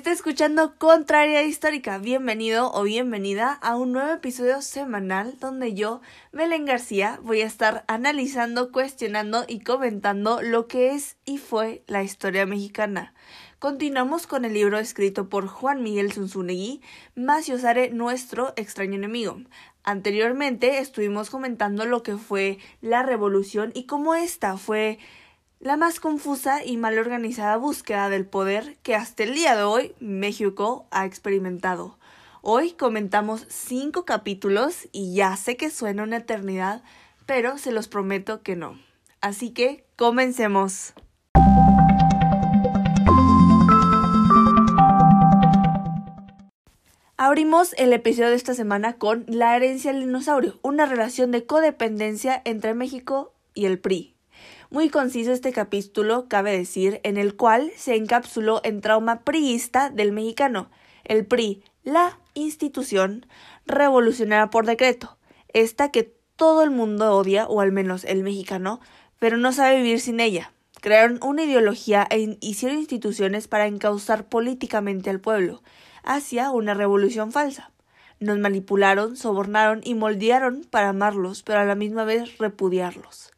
Está escuchando Contraria Histórica. Bienvenido o bienvenida a un nuevo episodio semanal donde yo, Belén García, voy a estar analizando, cuestionando y comentando lo que es y fue la historia mexicana. Continuamos con el libro escrito por Juan Miguel Zunzunegui, Maciosare, nuestro extraño enemigo. Anteriormente estuvimos comentando lo que fue la revolución y cómo esta fue la más confusa y mal organizada búsqueda del poder que hasta el día de hoy México ha experimentado. Hoy comentamos cinco capítulos y ya sé que suena una eternidad, pero se los prometo que no. Así que comencemos. Abrimos el episodio de esta semana con La herencia del dinosaurio, una relación de codependencia entre México y el PRI. Muy conciso este capítulo, cabe decir, en el cual se encapsuló en trauma priista del mexicano, el PRI, la institución revolucionaria por decreto, esta que todo el mundo odia, o al menos el mexicano, pero no sabe vivir sin ella. Crearon una ideología e hicieron instituciones para encauzar políticamente al pueblo hacia una revolución falsa. Nos manipularon, sobornaron y moldearon para amarlos, pero a la misma vez repudiarlos.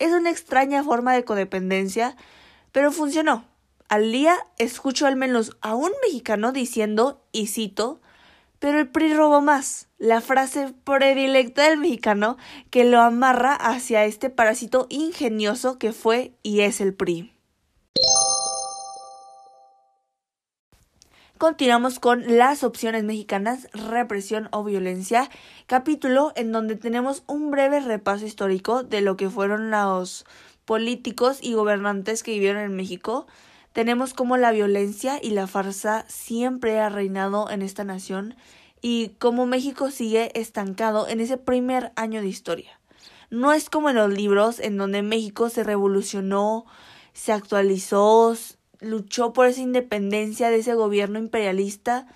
Es una extraña forma de codependencia, pero funcionó. Al día escucho al menos a un mexicano diciendo, y cito, pero el PRI robó más, la frase predilecta del mexicano que lo amarra hacia este parásito ingenioso que fue y es el PRI. Continuamos con las opciones mexicanas, represión o violencia, capítulo en donde tenemos un breve repaso histórico de lo que fueron los políticos y gobernantes que vivieron en México. Tenemos cómo la violencia y la farsa siempre ha reinado en esta nación y cómo México sigue estancado en ese primer año de historia. No es como en los libros en donde México se revolucionó, se actualizó, luchó por esa independencia de ese gobierno imperialista,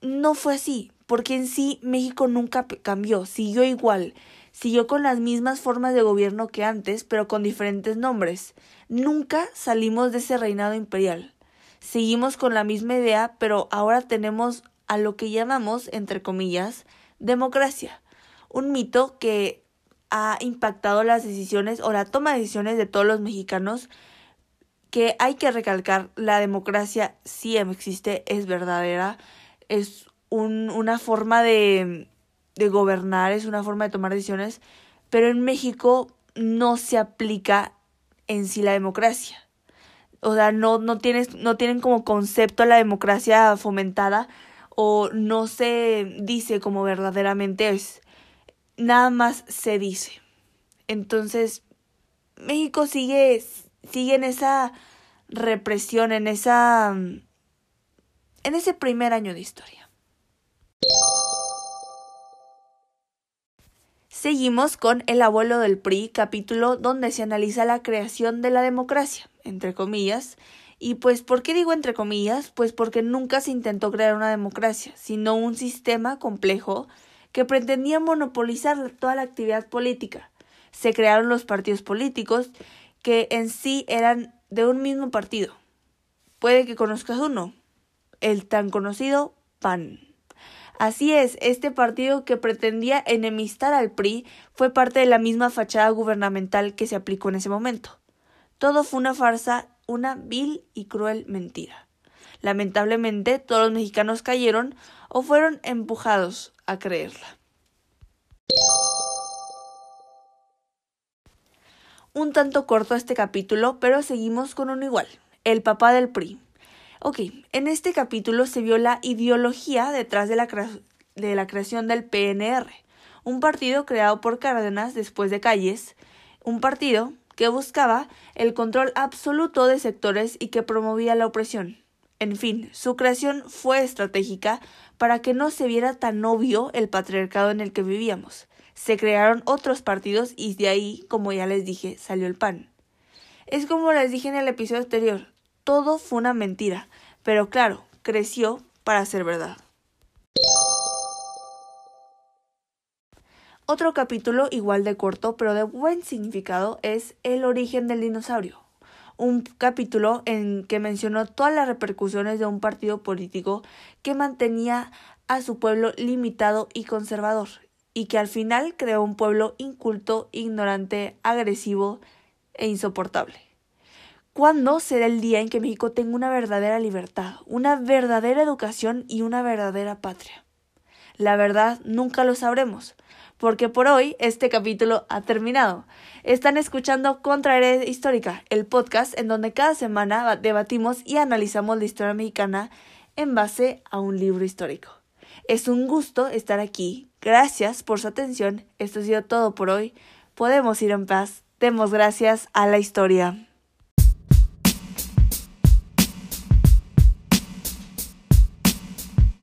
no fue así, porque en sí México nunca cambió, siguió igual, siguió con las mismas formas de gobierno que antes, pero con diferentes nombres. Nunca salimos de ese reinado imperial. Seguimos con la misma idea, pero ahora tenemos a lo que llamamos, entre comillas, democracia. Un mito que ha impactado las decisiones o la toma de decisiones de todos los mexicanos que hay que recalcar, la democracia sí existe, es verdadera, es un, una forma de, de gobernar, es una forma de tomar decisiones, pero en México no se aplica en sí la democracia. O sea, no, no, tienes, no tienen como concepto la democracia fomentada o no se dice como verdaderamente es. Nada más se dice. Entonces, México sigue sigue en esa represión, en esa en ese primer año de historia. Seguimos con El abuelo del PRI, capítulo donde se analiza la creación de la democracia, entre comillas. Y pues, ¿por qué digo entre comillas? Pues porque nunca se intentó crear una democracia, sino un sistema complejo que pretendía monopolizar toda la actividad política. Se crearon los partidos políticos que en sí eran de un mismo partido. Puede que conozcas uno, el tan conocido PAN. Así es, este partido que pretendía enemistar al PRI fue parte de la misma fachada gubernamental que se aplicó en ese momento. Todo fue una farsa, una vil y cruel mentira. Lamentablemente, todos los mexicanos cayeron o fueron empujados a creerla. Un tanto corto este capítulo, pero seguimos con uno igual, el papá del PRI. Ok, en este capítulo se vio la ideología detrás de la, de la creación del PNR, un partido creado por Cárdenas después de Calles, un partido que buscaba el control absoluto de sectores y que promovía la opresión. En fin, su creación fue estratégica para que no se viera tan obvio el patriarcado en el que vivíamos, se crearon otros partidos y de ahí, como ya les dije, salió el PAN. Es como les dije en el episodio anterior, todo fue una mentira, pero claro, creció para ser verdad. Otro capítulo igual de corto, pero de buen significado, es El origen del dinosaurio, un capítulo en que mencionó todas las repercusiones de un partido político que mantenía a su pueblo limitado y conservador, y que al final creó un pueblo inculto, ignorante, agresivo e insoportable. ¿Cuándo será el día en que México tenga una verdadera libertad, una verdadera educación y una verdadera patria? La verdad nunca lo sabremos, porque por hoy este capítulo ha terminado. Están escuchando Contrahered Histórica, el podcast en donde cada semana debatimos y analizamos la historia mexicana en base a un libro histórico. Es un gusto estar aquí. Gracias por su atención. Esto ha sido todo por hoy. Podemos ir en paz. Demos gracias a la historia.